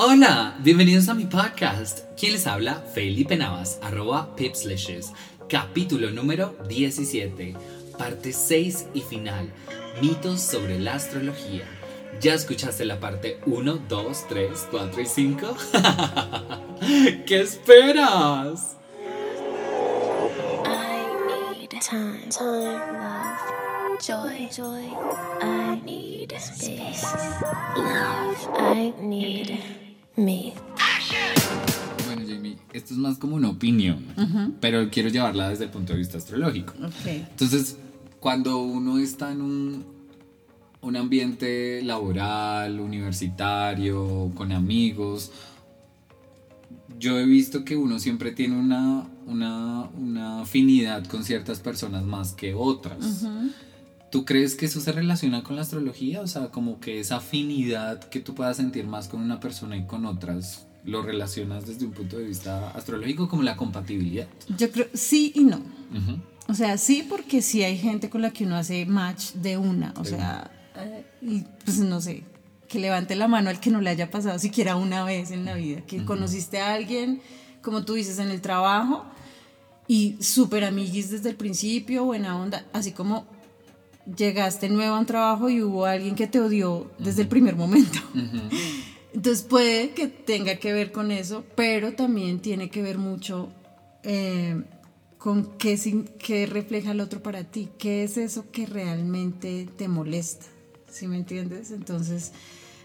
Hola, bienvenidos a mi podcast. ¿Quién les habla? Felipe Navas, arroba Pipslishes. Capítulo número 17, parte 6 y final. Mitos sobre la astrología. ¿Ya escuchaste la parte 1, 2, 3, 4 y 5? ¿Qué esperas? I need time, time, love, joy, joy. I need space, love. I need me. Bueno, Jamie, esto es más como una opinión, pero quiero llevarla desde el punto de vista astrológico. Ok. Entonces, cuando uno está en un, un ambiente laboral, universitario, con amigos, yo he visto que uno siempre tiene una, una, una afinidad con ciertas personas más que otras. ¿Tú crees que eso se relaciona con la astrología? O sea, como que esa afinidad que tú puedas sentir más con una persona y con otras, ¿lo relacionas desde un punto de vista astrológico como la compatibilidad? Yo creo sí y no. O sea, sí porque sí hay gente con la que uno hace match de una. O sea, eh, y pues no sé, que levante la mano al que no le haya pasado siquiera una vez en la vida. Que conociste a alguien, como tú dices, en el trabajo y súper amiguis desde el principio, buena onda, así como llegaste nuevo a un trabajo y hubo alguien que te odió desde el primer momento. Entonces puede que tenga que ver con eso, pero también tiene que ver mucho eh, con qué, qué refleja el otro para ti, qué es eso que realmente te molesta, ¿sí me entiendes? Entonces,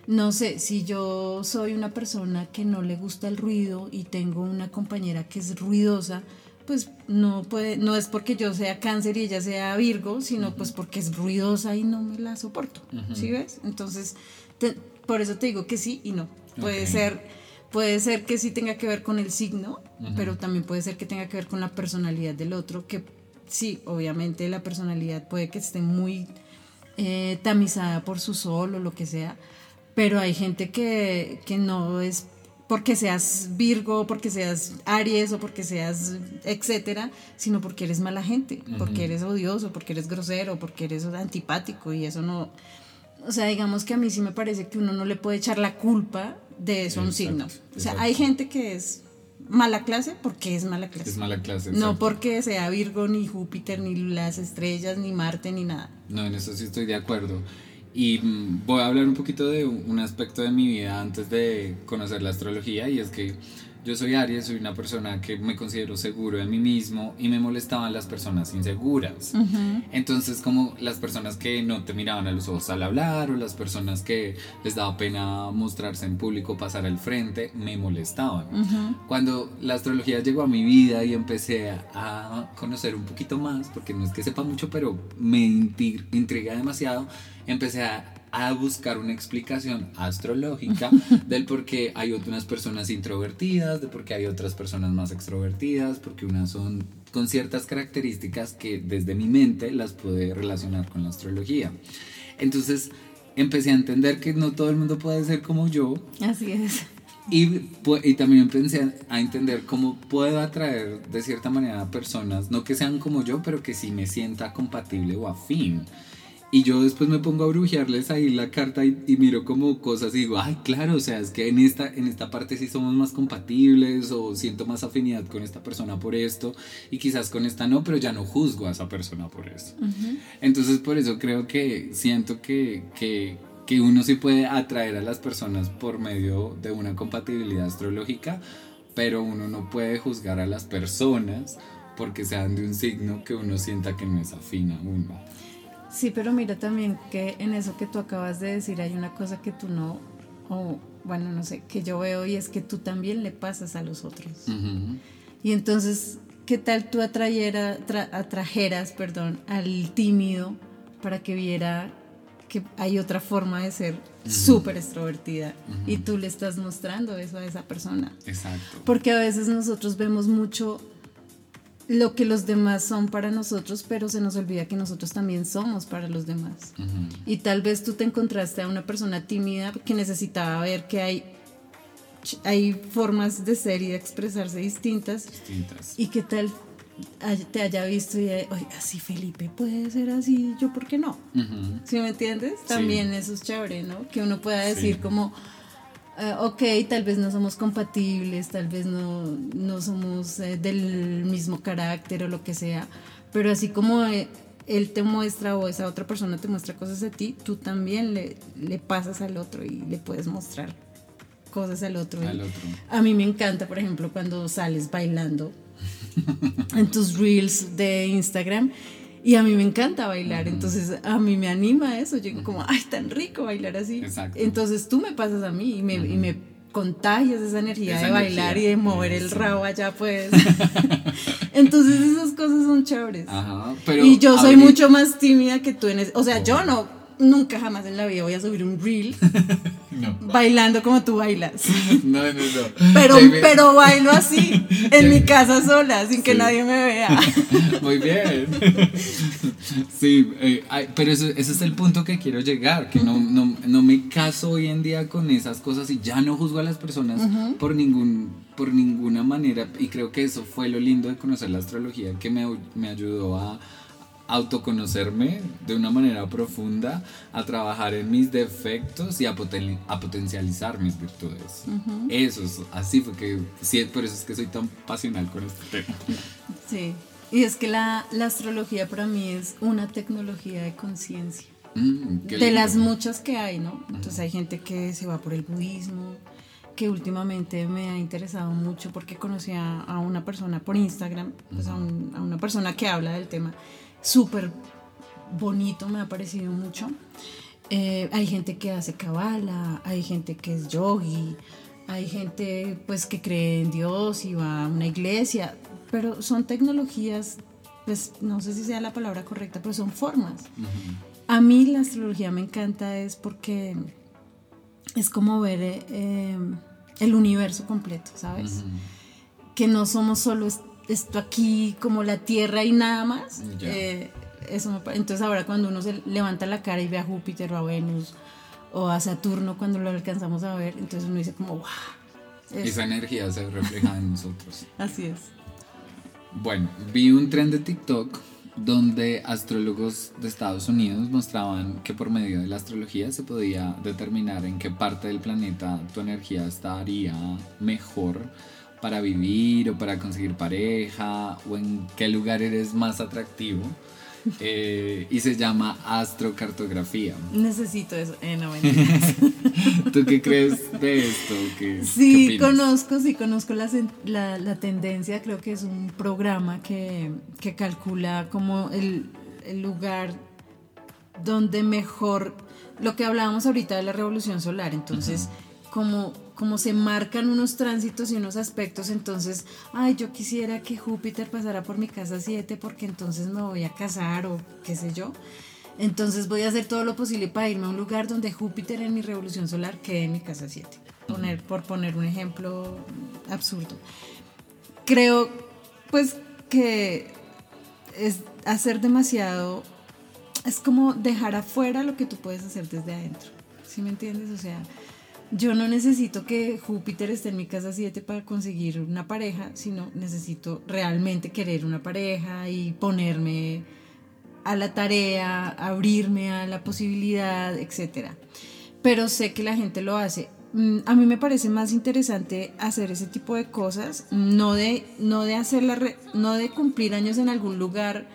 no sé, si yo soy una persona que no le gusta el ruido y tengo una compañera que es ruidosa, pues no puede, no es porque yo sea cáncer y ella sea Virgo, sino pues porque es ruidosa y no me la soporto, ¿sí ves? Entonces, te- por eso te digo que sí y no. Puede ser, puede ser que sí tenga que ver con el signo, pero también puede ser que tenga que ver con la personalidad del otro, que sí, obviamente la personalidad puede que esté muy eh, tamizada por su sol o lo que sea, pero hay gente que, que no es porque seas Virgo, porque seas Aries o porque seas etcétera, sino porque eres mala gente, porque eres odioso, porque eres grosero, porque eres antipático y eso no, o sea, digamos que a mí sí me parece que uno no le puede echar la culpa de eso a un signo. O sea, exacto. hay gente que es mala clase porque es mala clase. Es mala clase. No porque sea Virgo, ni Júpiter, ni las estrellas, ni Marte, ni nada. No, en eso sí estoy de acuerdo. Y mm, voy a hablar un poquito de un un aspecto de mi vida antes de conocer la astrología y es que yo soy Aries, soy una persona que me considero seguro de mí mismo y me molestaban las personas inseguras. Entonces como las personas que no te miraban a los ojos al hablar o las personas que les daba pena mostrarse en público, pasar al frente, me molestaban. Cuando la astrología llegó a mi vida y empecé a, conocer un poquito más, porque no es que sepa mucho, pero me intriga demasiado, empecé a, a buscar una explicación astrológica del por qué hay otras personas introvertidas, de por qué hay otras personas más extrovertidas, porque unas son con ciertas características que desde mi mente las pude relacionar con la astrología. Entonces empecé a entender que no todo el mundo puede ser como yo, Así es. y, y también empecé a entender cómo puedo atraer de cierta manera a personas, no que sean como yo, pero que sí me sienta compatible o afín. Y yo después me pongo a brujearles ahí la carta y, y miro como cosas y digo, ay, claro, o sea, es que en esta, en esta parte sí somos más compatibles o siento más afinidad con esta persona por esto y quizás con esta no, pero ya no juzgo a esa persona por eso. Entonces por eso creo que siento que, que, que uno sí puede atraer a las personas por medio de una compatibilidad astrológica, pero uno no puede juzgar a las personas porque sean de un signo que uno sienta que no es afín a uno. Sí, pero mira también que en eso que tú acabas de decir hay una cosa que tú no, o bueno, no sé, que yo veo y es que tú también le pasas a los otros. Y entonces, ¿qué tal tú atrayera, tra- atrajeras perdón, al tímido para que viera que hay otra forma de ser súper extrovertida y tú le estás mostrando eso a esa persona? Exacto. Porque a veces nosotros vemos mucho lo que los demás son para nosotros, pero se nos olvida que nosotros también somos para los demás. Y tal vez tú te encontraste a una persona tímida que necesitaba ver que hay, hay formas de ser y de expresarse distintas Distintas. y que tal te haya visto y oye, así Felipe puede ser así, yo por qué no. Ujú. ¿Sí me entiendes? También eso es chévere, ¿no? Que uno pueda decir Sí. como, eh, ok, tal vez no somos compatibles, tal vez no, no somos eh, del mismo carácter o lo que sea, pero así como eh, él te muestra o esa otra persona te muestra cosas de ti, tú también le, le pasas al otro y le puedes mostrar cosas al otro. Al otro. A mí me encanta, por ejemplo, cuando sales bailando en tus reels de Instagram. Y a mí me encanta bailar, entonces a mí me anima eso. Yo como, ay, tan rico bailar así. Exacto. Entonces tú me pasas a mí y me, y me contagias esa energía Esa de bailar energía. y de mover el rabo allá, pues. entonces esas cosas son chéveres. Ajá, pero y yo soy mucho más tímida que tú en ese- O sea, yo no, nunca jamás en la vida voy a subir un reel No, bailando como tú bailas. no, no, no. Pero, Jamie- pero bailo así, en mi casa sola, sin que nadie me vea. Muy bien. Sí, eh, pero eso, ese es el punto que quiero llegar, que no, no, no me caso hoy en día con esas cosas y ya no juzgo a las personas por, ningún, por ninguna manera. Y creo que eso fue lo lindo de conocer la astrología, que me, me ayudó a autoconocerme de una manera profunda, a trabajar en mis defectos y a, poten- a potencializar mis virtudes. Eso es, así fue que, sí, por eso es que soy tan pasional con este tema. Sí. Y es que la, la astrología para mí es una tecnología de conciencia. Mm, De las muchas que hay, ¿no? Entonces hay gente que se va por el budismo, que últimamente me ha interesado mucho porque conocí a, a una persona por Instagram, pues a, un- a una persona que habla del tema, súper bonito, me ha parecido mucho. Eh, hay gente que hace cabala, hay gente que es yogi, hay gente pues que cree en Dios y va a una iglesia, pero son tecnologías, pues no sé si sea la palabra correcta, pero son formas. A mí la astrología me encanta es porque es como ver eh, eh, el universo completo, ¿sabes? Que no somos solo esto aquí como la Tierra y nada más. Eh, eso me pa- entonces ahora cuando uno se levanta la cara y ve a Júpiter o a Venus o a Saturno cuando lo alcanzamos a ver, entonces uno dice como, wow. es- Esa energía se refleja en nosotros. así es. Bueno, vi un tren de TikTok donde astrólogos de Estados Unidos mostraban que por medio de la astrología se podía determinar en qué parte del planeta tu energía estaría mejor para vivir o para conseguir pareja o en qué lugar eres más atractivo. Eh, y se llama astrocartografía. Necesito eso. Eh, no. ¿Tú qué crees de esto? ¿Qué, Sí, conozco, sí, conozco la, la tendencia, creo que es un programa que, que calcula como el, el lugar donde mejor, lo que hablábamos ahorita de la revolución solar, entonces, como, como se marcan unos tránsitos y unos aspectos, entonces, ay, yo quisiera que Júpiter pasara por mi casa 7 porque entonces me voy a casar o qué sé yo. Entonces voy a hacer todo lo posible para irme a un lugar donde Júpiter en mi revolución solar quede en mi casa 7. Poner, por poner un ejemplo absurdo. Creo pues que es hacer demasiado, es como dejar afuera lo que tú puedes hacer desde adentro. ¿Sí me entiendes? O sea, yo no necesito que Júpiter esté en mi casa 7 para conseguir una pareja, sino necesito realmente querer una pareja y ponerme a la tarea, abrirme a la posibilidad, etc. Pero sé que la gente lo hace. Mm, A mí me parece más interesante hacer ese tipo de cosas, no de, no de hacer la re- no de cumplir años en algún lugar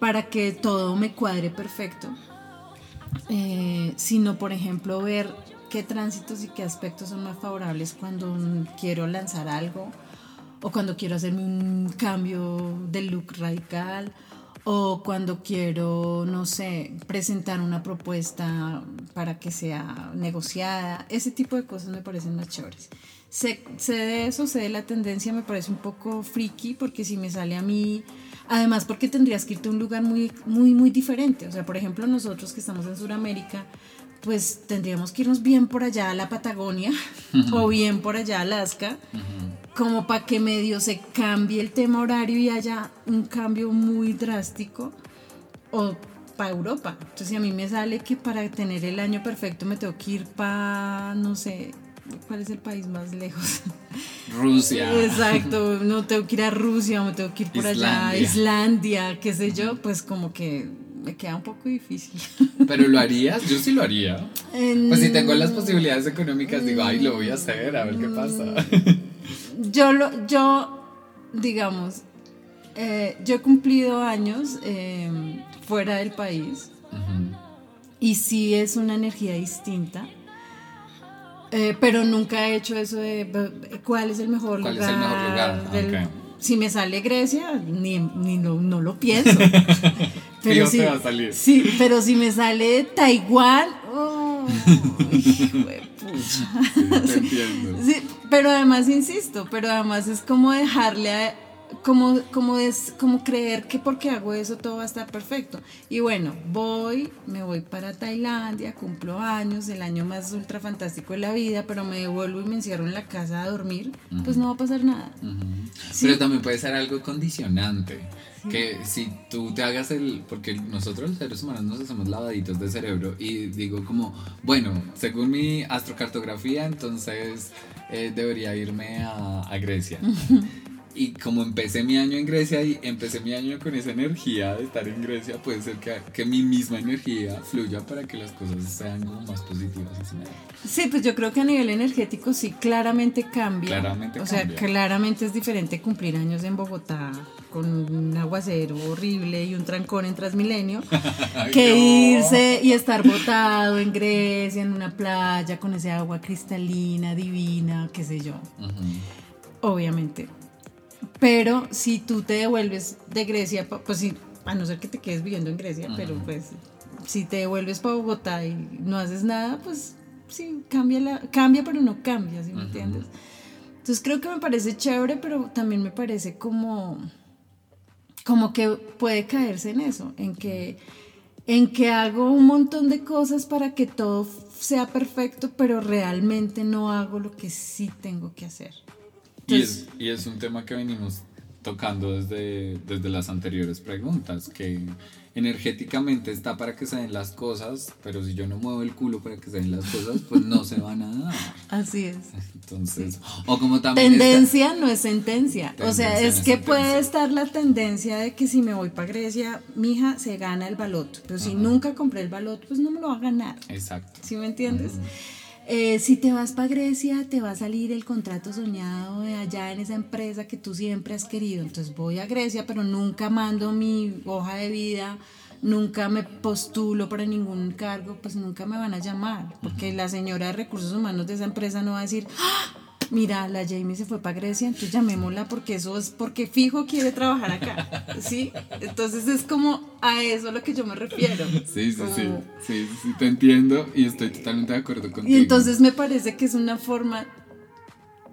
para que todo me cuadre perfecto, eh, sino por ejemplo ver qué tránsitos y qué aspectos son más favorables cuando quiero lanzar algo o cuando quiero hacerme un cambio de look radical o cuando quiero, no sé, presentar una propuesta para que sea negociada. Ese tipo de cosas me parecen más chéveres. Sé, sé de eso, sé de la tendencia, me parece un poco friki porque si me sale a mí, además porque tendrías que irte a un lugar muy, muy, muy diferente. O sea, por ejemplo, nosotros que estamos en Sudamérica, pues tendríamos que irnos bien por allá a la Patagonia o bien por allá a Alaska como para que medio se cambie el tema horario y haya un cambio muy drástico o para Europa. Entonces si a mí me sale que para tener el año perfecto me tengo que ir para, no sé, ¿cuál es el país más lejos? Rusia. Exacto, no tengo que ir a Rusia o me tengo que ir por allá a Islandia. Islandia, qué sé yo, pues como que me queda un poco difícil. Pero lo harías, yo sí lo haría. En- Pues si tengo las posibilidades económicas, digo, ay, lo voy a hacer, a ver qué pasa. Yo, lo, yo digamos, eh, yo he cumplido años eh, fuera del país y sí es una energía distinta. eh, pero nunca he hecho eso de cuál es el mejor ¿Cuál es lugar. el mejor lugar? del- Ok. Si me sale Grecia, ni, ni lo, no lo pienso. Fijo si, va a salir. Sí, pero si me sale Taiwán, oh, hijo de pucha. Sí, te entiendo. Sí, pero además insisto, pero además es como dejarle a- como como es como creer que porque hago eso todo va a estar perfecto. Y bueno, voy, me voy para Tailandia, cumplo años, el año más ultra fantástico de la vida, pero me devuelvo y me encierro en la casa a dormir, pues no va a pasar nada. Ujú. Sí. Pero también puede ser algo condicionante. Que si tú te hagas el. Porque nosotros los seres humanos nos hacemos lavaditos de cerebro. Y digo, como, bueno, según mi astrocartografía, entonces eh, debería irme a, a Grecia. Y como empecé mi año en Grecia y empecé mi año con esa energía de estar en Grecia, puede ser que, que mi misma energía fluya para que las cosas sean como más positivas. Sí, pues yo creo que a nivel energético sí claramente cambia. Claramente o sea, cambia. claramente es diferente cumplir años en Bogotá con un aguacero horrible y un trancón en Transmilenio que no. irse y estar botado en Grecia, en una playa, con ese agua cristalina, divina, qué sé yo. Obviamente. Pero si tú te devuelves de Grecia, pues sí, a no ser que te quedes viviendo en Grecia, pero pues si te devuelves para Bogotá y no haces nada, pues sí, cambia, la, cambia pero no cambia, ¿sí me entiendes? Entonces creo que me parece chévere, pero también me parece como, como que puede caerse en eso, en que, en que hago un montón de cosas para que todo sea perfecto, pero realmente no hago lo que sí tengo que hacer. Y es, y es un tema que venimos tocando desde, desde las anteriores preguntas, que energéticamente está para que se den las cosas, pero si yo no muevo el culo para que se den las cosas, pues no se van a dar. Así es. Entonces, o como también... está- Tendencia no es sentencia. o sea, es no que sentencia. puede estar la tendencia de que si me voy para Grecia, mi hija se gana el balot. Pero si nunca compré el balot, pues no me lo va a ganar. Exacto. ¿Sí me entiendes? Eh, si te vas para Grecia, te va a salir el contrato soñado de allá en esa empresa que tú siempre has querido. Entonces voy a Grecia, pero nunca mando mi hoja de vida, nunca me postulo para ningún cargo, pues nunca me van a llamar. Porque la señora de recursos humanos de esa empresa no va a decir, "Ah, mira, la Jamie se fue para Grecia, entonces llamémosla porque eso es porque fijo quiere trabajar acá. ¿Sí? Entonces es como a eso a lo que yo me refiero. Sí, sí, sí, Como- sí, sí, sí, te entiendo y estoy totalmente de acuerdo contigo. y entonces me parece que es una forma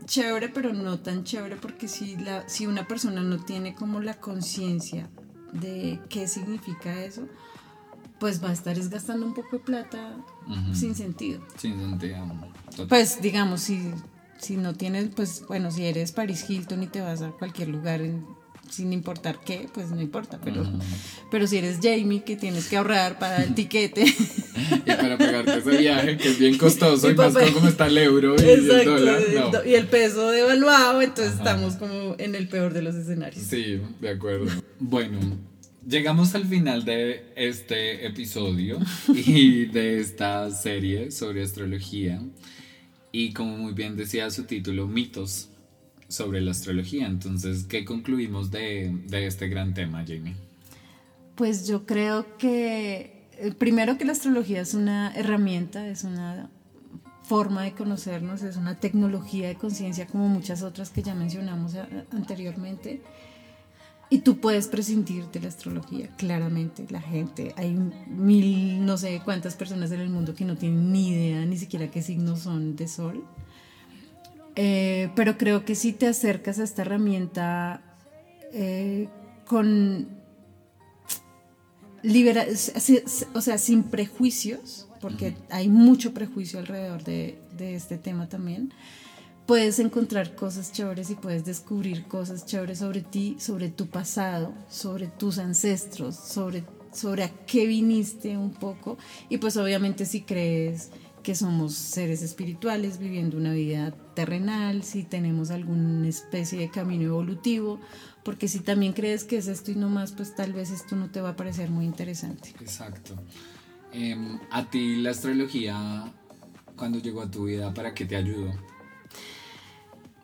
chévere, pero no tan chévere, porque si, la, si una persona no tiene como la conciencia de qué significa eso, pues va a estar gastando un poco de plata sin sentido. Sin sentido. Total. Pues digamos, si, si no tienes, pues bueno, si eres Paris Hilton y te vas a cualquier lugar en- sin importar qué, pues no importa, pero, pero si eres Jamie que tienes que ahorrar para el tiquete. Y para pegarte ese viaje, que es bien costoso, y, Y más cómo está el euro y el Exacto, dólar. el No. do- y el peso devaluado, entonces estamos como en el peor de los escenarios. Sí, de acuerdo. Bueno, llegamos al final de este episodio y de esta serie sobre astrología. Y como muy bien decía su título, mitos sobre la astrología. Entonces, ¿qué concluimos de, de este gran tema, Jamie? Pues yo creo que eh, primero que la astrología es una herramienta, es una forma de conocernos, es una tecnología de conciencia como muchas otras que ya mencionamos anteriormente. Y tú puedes prescindir de la astrología, claramente. La gente, hay mil, no sé cuántas personas en el mundo que no tienen ni idea ni siquiera qué signos son de sol. Eh, pero creo que si te acercas a esta herramienta eh, con libera, o sea, sin prejuicios, porque hay mucho prejuicio alrededor de, de este tema también, puedes encontrar cosas chéveres y puedes descubrir cosas chéveres sobre ti, sobre tu pasado, sobre tus ancestros, sobre, sobre a qué viniste un poco. Y pues obviamente si crees que somos seres espirituales viviendo una vida terrenal, si tenemos alguna especie de camino evolutivo, porque si también crees que es esto y no más, pues tal vez esto no te va a parecer muy interesante. Exacto. Em, a ti la astrología, cuando llegó a tu vida, ¿para qué te ayudó?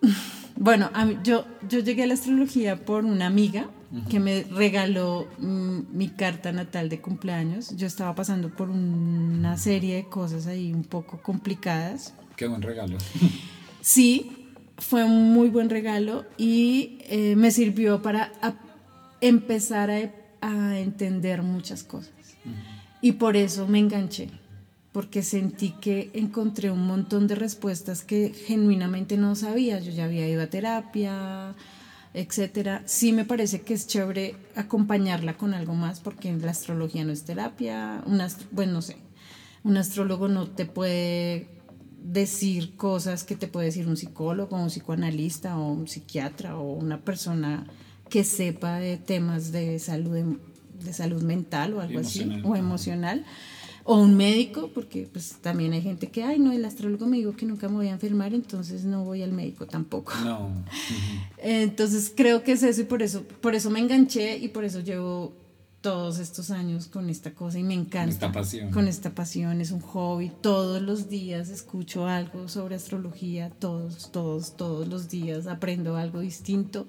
Bueno, yo, yo llegué a la astrología por una amiga que me regaló mm, mi carta natal de cumpleaños. Yo estaba pasando por una serie de cosas ahí un poco complicadas. Qué buen regalo. Sí, fue un muy buen regalo y eh, me sirvió para empezar a, entender muchas cosas. Y por eso me enganché porque sentí que encontré un montón de respuestas que genuinamente no sabía. Yo ya había ido a terapia, etcétera. Sí me parece que es chévere acompañarla con algo más porque la astrología no es terapia. bueno, no sé, un astrólogo no te puede decir cosas que te puede decir un psicólogo, un psicoanalista o un psiquiatra o una persona que sepa de temas de salud, de salud mental o algo así, o emocional o un médico, porque pues también hay gente que, ay, no, el astrólogo me dijo que nunca me voy a enfermar, entonces no voy al médico tampoco. No. Entonces creo que es eso y por eso, por eso me enganché y por eso llevo todos estos años con esta cosa y me encanta. Con esta pasión. Con esta pasión, es un hobby. Todos los días escucho algo sobre astrología, todos, todos, todos los días aprendo algo distinto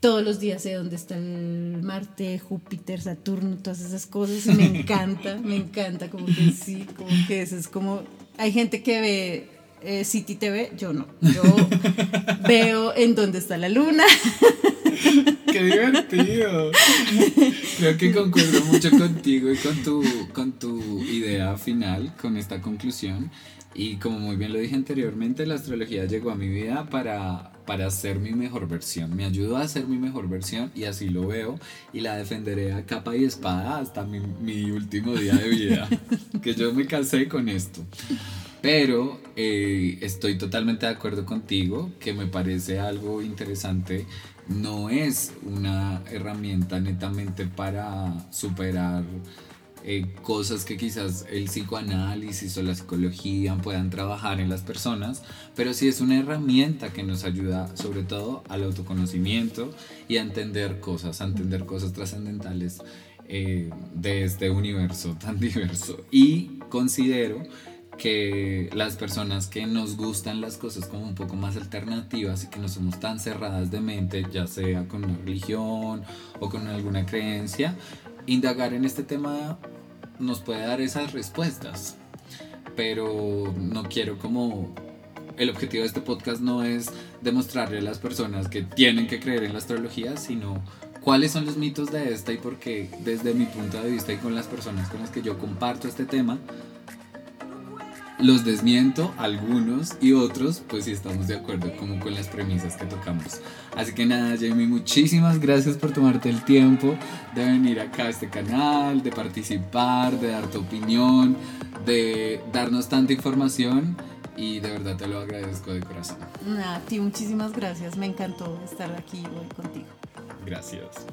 todos los días sé dónde está el Marte, Júpiter, Saturno, todas esas cosas y me encanta, me encanta, como que sí, como que eso es como, hay gente que ve eh, City TV, yo no, yo veo en dónde está la luna. ¡Qué divertido! Creo que concuerdo mucho contigo y con tu, con tu idea final, con esta conclusión. Y como muy bien lo dije anteriormente, la astrología llegó a mi vida para para ser mi mejor versión. Me ayudó a ser mi mejor versión y así lo veo y la defenderé a capa y espada hasta mi, mi último día de vida. que yo me casé con esto. Pero eh, estoy totalmente de acuerdo contigo, que me parece algo interesante. No es una herramienta netamente para superar eh, cosas que quizás el psicoanálisis o la psicología puedan trabajar en las personas, pero sí es una herramienta que nos ayuda sobre todo al autoconocimiento y a entender cosas, a entender cosas trascendentales eh, de este universo tan diverso. Y considero que las personas que nos gustan las cosas como un poco más alternativas y que no somos tan cerradas de mente, ya sea con una religión o con alguna creencia, indagar en este tema nos puede dar esas respuestas. Pero no quiero como... El objetivo de este podcast no es demostrarle a las personas que tienen que creer en la astrología, sino cuáles son los mitos de esta y por qué desde mi punto de vista y con las personas con las que yo comparto este tema, los desmiento, algunos y otros, pues sí estamos de acuerdo como con las premisas que tocamos. Así que nada, Jamie, muchísimas gracias por tomarte el tiempo de venir acá a este canal, de participar, de dar tu opinión, de darnos tanta información y de verdad te lo agradezco de corazón. A ti muchísimas gracias, me encantó estar aquí hoy contigo. Gracias.